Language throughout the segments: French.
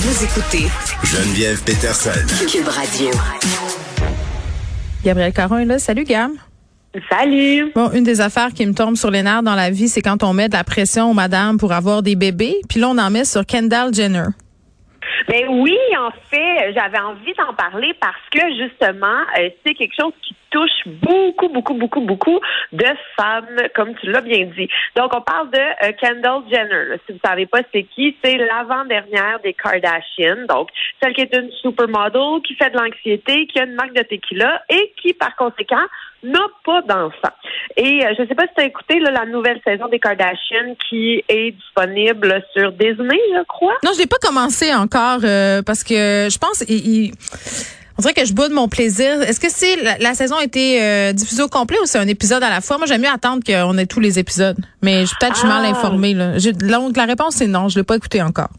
Vous écoutez Geneviève Peterson. Cube Radio. Gabriel Caron est là. Salut, Gab. Salut. Bon, une des affaires qui me tombe sur les nerfs dans la vie, c'est quand on met de la pression aux madames pour avoir des bébés, puis là, on en met sur Kendall Jenner. Ben oui, en fait, j'avais envie d'en parler parce que justement, euh, c'est quelque chose qui touche beaucoup, beaucoup, beaucoup, beaucoup de femmes, comme tu l'as bien dit. Donc, on parle de euh, Kendall Jenner. Si vous savez pas c'est qui, c'est l'avant-dernière des Kardashian. Donc, celle qui est une supermodel, qui fait de l'anxiété, qui a une marque de tequila et qui, par conséquent, n'a pas d'enfant. Et euh, je ne sais pas si tu as écouté là, la nouvelle saison des Kardashian qui est disponible sur Disney, je crois. Non, je l'ai pas commencé encore euh, parce que je pense il, il- on dirait que je boude mon plaisir. Est-ce que c'est la, la saison a été euh, diffusée au complet ou c'est un épisode à la fois? Moi, j'aime mieux attendre qu'on ait tous les épisodes. Mais je- peut-être je suis mal Ah. informée là. J'ai- Donc la réponse c'est non, je l'ai pas écouté encore.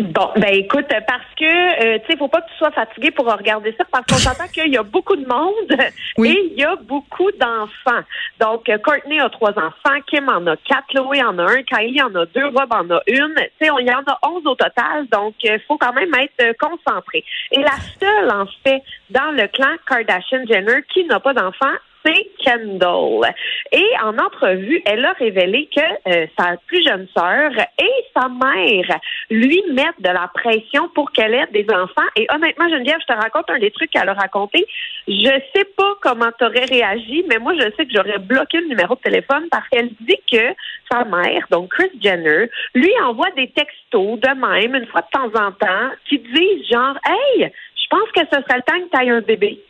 Bon, ben écoute, parce que euh, tu sais, faut pas que tu sois fatigué pour regarder ça, parce qu'on s'entend qu'il y a beaucoup de monde Oui. et il y a beaucoup d'enfants. Donc, euh, Courtney a trois enfants, Kim en a quatre, Chloé en a un, Kylie en a deux, Rob en a une. Tu sais, il y en a onze au total, donc il faut quand même être euh, concentré. Et la seule, en fait, dans le clan Kardashian-Jenner qui n'a pas d'enfants, c'est Kendall. Et en entrevue, elle a révélé que euh, sa plus jeune sœur et sa mère lui mettent de la pression pour qu'elle ait des enfants. Et honnêtement, Geneviève, je te raconte un des trucs qu'elle a raconté. Je sais pas comment tu aurais réagi, mais moi, je sais que j'aurais bloqué le numéro de téléphone parce qu'elle dit que sa mère, donc Chris Jenner, lui envoie des textos de même, une fois de temps en temps, qui disent genre, hey, je pense que ce serait le temps que tu aies un bébé.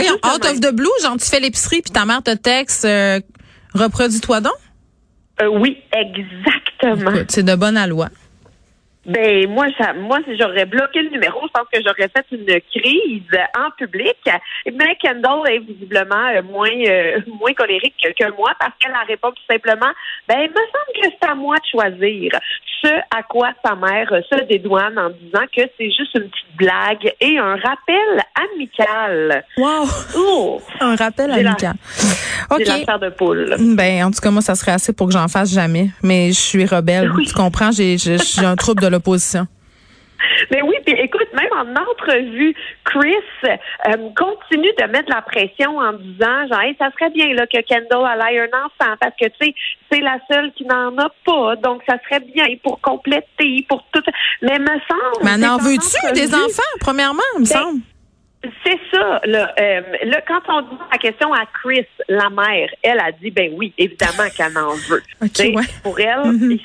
Voyons, out of the blue, genre tu fais l'épicerie puis ta mère te texte euh, reproduis-toi donc. Euh, oui, exactement. C'est de bonne à loi. Ben moi, ça, moi, si j'aurais bloqué le numéro, je pense que j'aurais fait une crise en public. Mais Kendall est visiblement euh, moins euh, moins colérique que, que moi parce qu'elle a répondu tout simplement, ben il me semble que c'est à moi de choisir. Ce à quoi sa mère se dédouane en disant que c'est juste une petite blague et un rappel amical. Wow. Oh, Un rappel la- amical. OK. de poule. Ben, en tout cas, moi, ça serait assez pour que j'en fasse jamais. Mais je suis rebelle. Oui. Tu comprends? J'ai un trouble de l'opposition. Mais oui, puis écoute, même en entrevue, Chris euh, continue de mettre la pression en disant, genre, Hey, ça serait bien là que Kendall ait un enfant parce que tu sais, c'est la seule qui n'en a pas, donc ça serait bien pour compléter, pour tout. Mais me semble. Mais en veux-tu des enfants, premièrement, me Ben, semble? C'est ça. Là, Euh, là, quand on dit la question à Chris, la mère, elle a dit, ben oui, évidemment qu'elle en veut. Ok, Tu sais, ouais. Pour elle,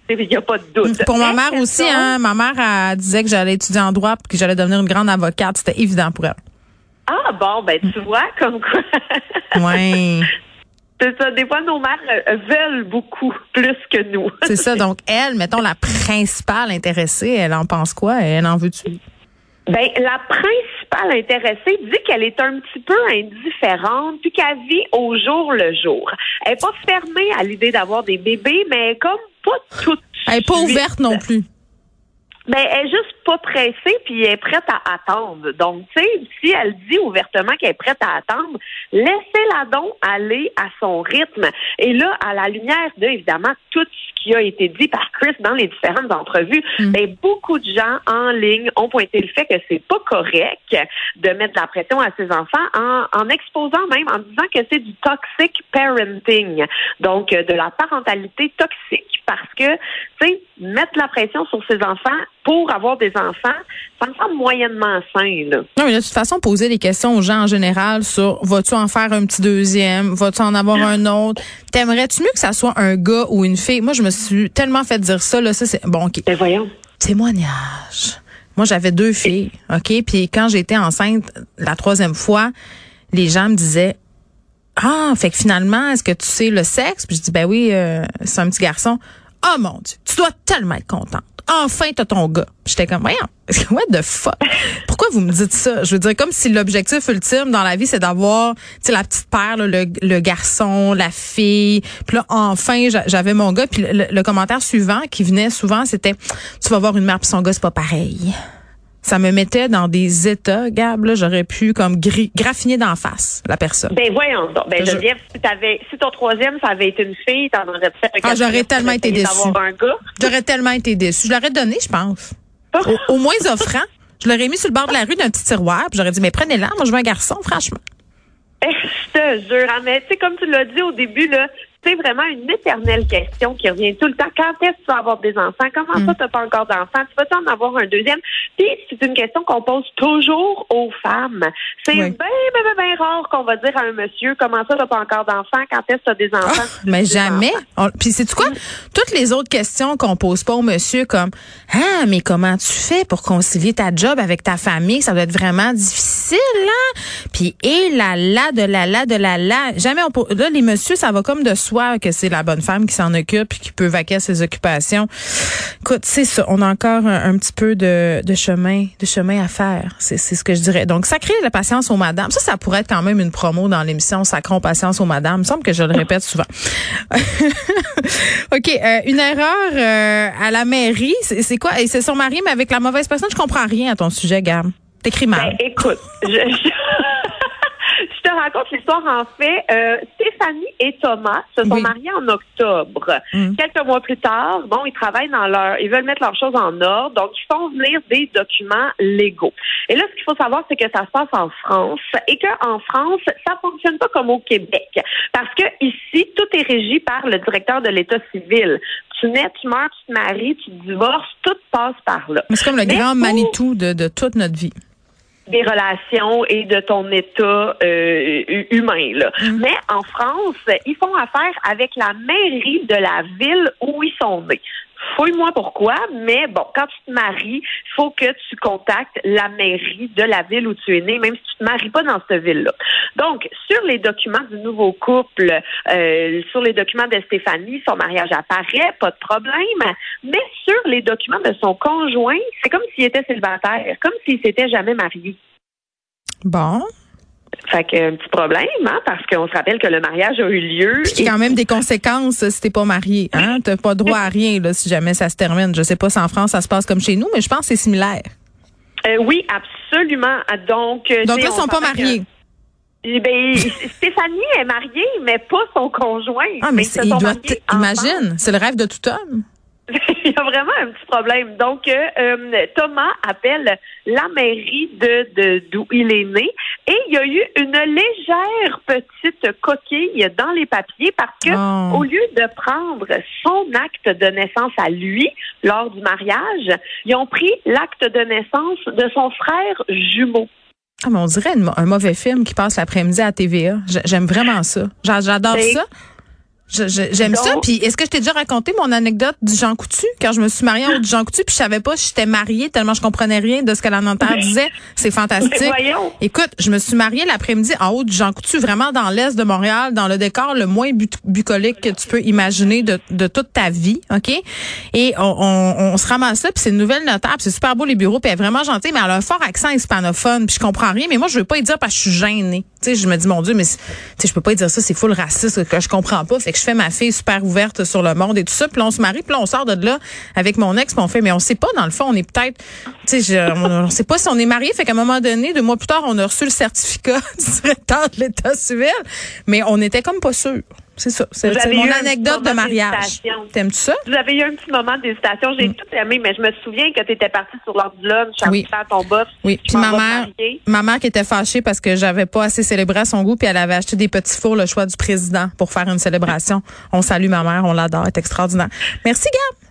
il n'y a pas de doute. Pour ma mère aussi, hein, ma mère elle disait que j'allais étudier en droit puis que j'allais devenir une grande avocate. C'était évident pour elle. Ah bon, ben tu vois, comme quoi. Ouais, C'est ça. Des fois, nos mères euh, veulent beaucoup plus que nous. c'est ça. Donc, elle, mettons, la principale intéressée, elle en pense quoi? Elle en veut-tu? Ben, la principale intéressée dit qu'elle est un petit peu indifférente, puis qu'elle vit au jour le jour. Elle n'est pas fermée à l'idée d'avoir des bébés, mais elle est comme pas toute. Elle est pas ouverte non plus. Ben, elle est juste pas pressée, puis elle est prête à attendre. Donc, tu sais, si elle dit ouvertement qu'elle est prête à attendre, laissez-la donc aller à son rythme. Et là, à la lumière de, évidemment, tout ce qui a été dit par Chris dans les différentes entrevues, ben, beaucoup de gens en ligne ont pointé le fait que c'est pas correct de mettre de la pression à ses enfants en, en exposant même, en disant que c'est du toxic parenting. Donc, euh, de la parentalité toxique. Parce que, tu sais, mettre la pression sur ses enfants pour avoir des enfants, ça me semble moyennement sain, là. Non, mais de toute façon, poser des questions aux gens en général sur vas-tu en faire un petit deuxième, vas-tu en avoir un autre, t'aimerais-tu mieux que ça soit un gars ou une fille? Moi, je me suis tellement fait dire ça, là, ça c'est, bon, ok. Ben voyons. Témoignage. Moi, j'avais deux filles, ok? Puis quand j'étais enceinte la troisième fois, les gens me disaient, ah, fait que finalement, est-ce que tu sais le sexe? Puis je dis, ben oui, euh, c'est un petit garçon. Oh mon Dieu, tu dois tellement être contente. Enfin, t'as ton gars. J'étais comme, voyons, what the fuck? Pourquoi vous me dites ça? Je veux dire, comme si l'objectif ultime dans la vie, c'est d'avoir, tu sais, la petite paire, le, le garçon, la fille. Puis là, enfin, j'a- j'avais mon gars. Puis le, le commentaire suivant qui venait souvent, c'était, tu vas voir une mère puis son gars, c'est pas pareil. Ça me mettait dans des états, Gab, là, j'aurais pu comme graffiner d'en face la personne. Ben voyons donc. Ben Je- Geneviève, si t'avais, si ton troisième, ça avait été une fille, t'en aurais fait un Ah, j'aurais tellement été déçue. J'aurais tellement été déçue. Je l'aurais donné, je pense. Au, au moins offrant. Je l'aurais mis sur le bord de la rue d'un petit tiroir, puis j'aurais dit, mais prenez-la, moi je veux un garçon, franchement. Eh, je te jure, hein, mais tu sais, comme tu l'as dit au début, là, c'est vraiment une éternelle question qui revient tout le temps. Quand est-ce que tu vas avoir des enfants? Comment ça, tu n'as pas encore d'enfants? Tu vas-tu en avoir un deuxième? Puis, c'est une question qu'on pose toujours aux femmes. C'est bien, bien, bien, rare qu'on va dire à un monsieur, comment ça, tu n'as pas encore d'enfants? Quand est-ce que tu as des enfants? Ah, mais jamais. Puis, c'est-tu quoi? Mm. Toutes les autres questions qu'on pose pas au monsieur, comme, ah, mais comment tu fais pour concilier ta job avec ta famille? Ça doit être vraiment difficile, là. Puis, et là, là, de la, là, de la, là. Jamais on, là, les messieurs, ça va comme de soit que c'est la bonne femme qui s'en occupe et qui peut vaquer à ses occupations. Écoute, c'est ça. On a encore un, petit peu de, chemin, de chemin à faire. C'est, ce que je dirais. Donc, sacrer la patience aux madames. Ça, ça pourrait être quand même une promo dans l'émission Sacrons patience aux madames. Il me semble que je le répète souvent. OK. Euh, une erreur euh, à la mairie. C'est, quoi? C'est son mari, mais avec la mauvaise personne, je comprends rien à ton sujet, Gab. T'écris mal. Ben, écoute, je... je te raconte l'histoire en fait. Euh, Stéphanie et Thomas se sont mariés en octobre. Mm. Quelques mois plus tard, bon, ils travaillent dans leur, ils veulent mettre leurs choses en ordre, donc ils font venir des documents légaux. Et là, ce qu'il faut savoir, c'est que ça se passe en France et qu'en France, ça fonctionne pas comme au Québec, parce que ici, tout est régi par le directeur de l'État civil. Tu nais, tu meurs, tu te maries, tu te divorces, tout passe par là. C'est comme le grand Manitou de, de toute notre vie des relations et de ton état euh, humain. Là. Mm. Mais en France, ils font affaire avec la mairie de la ville où ils sont nés. Fouille-moi pourquoi, mais bon, quand tu te maries, il faut que tu contactes la mairie de la ville où tu es né, même si tu te maries pas dans cette ville-là. Donc, sur les documents du nouveau couple, euh, sur les documents de Stéphanie, son mariage apparaît, pas de problème, mais sur les documents de son conjoint, c'est comme s'il était célibataire, comme s'il s'était jamais marié. Bon. Fait que un petit problème, hein, parce qu'on se rappelle que le mariage a eu lieu. Puis a quand même des conséquences si t'es pas marié, hein. T'as pas droit à rien là si jamais ça se termine. Je sais pas si en France ça se passe comme chez nous, mais je pense que c'est similaire. Euh, oui, absolument. Donc, euh, donc là, ils sont pas mariés. Eh ben, Stéphanie est mariée, mais pas son conjoint. Ah, mais, mais il doit imagine, c'est le rêve de tout homme. il y a vraiment un petit problème. Donc, euh, euh, Thomas appelle la mairie de d'où il est né et il y a eu une légère petite coquille dans les papiers parce que oh. au lieu de prendre son acte de naissance à lui lors du mariage, ils ont pris l'acte de naissance de son frère jumeau. Ah, mais on dirait un mauvais film qui passe l'après-midi à TVA. J'aime vraiment ça. J'adore ben, ça. J'aime ça. Puis est-ce que je t'ai déjà raconté mon anecdote du Jean Coutu? Quand je me suis mariée au du Jean Coutu puis je savais pas si j'étais mariée tellement je comprenais rien de ce que la notaire disait. C'est fantastique. Écoute, je me suis mariée l'après-midi en haut du Jean Coutu, vraiment dans l'est de Montréal, dans le décor le moins bucolique que tu peux imaginer de, de toute ta vie, ok? Et on, on, on se ramasse là puis c'est une nouvelle notaire, c'est super beau les bureaux, puis elle est vraiment gentille, mais elle a un fort accent hispanophone, puis je comprends rien. Mais moi je veux pas y dire parce que je suis gênée. Tu je me dis mon Dieu, mais tu je peux pas dire ça, c'est full raciste que je comprends pas. Fait que je fais ma fille super ouverte sur le monde et tout ça. Puis on se marie, puis on sort de là avec mon ex, puis on fait, mais on sait pas, dans le fond, on est peut-être, tu sais, on, sait pas si on est marié. Fait qu'à un moment donné, deux mois plus tard, on a reçu le certificat du directeur de l'État civil, mais on était comme pas sûr. C'est ça. C'est mon anecdote de mariage. T'aimes-tu ça? Vous avez eu un petit moment d'hésitation. J'ai mm. tout aimé, mais je me souviens que tu étais partie sur l'heure du lunch oui. faire ton boss. Oui. Puis ma mère, ma mère qui était fâchée parce que j'avais pas assez célébré à son goût, puis elle avait acheté des petits fours le choix du président pour faire une célébration. on salue ma mère, on l'adore, elle est extraordinaire. Merci, Gab.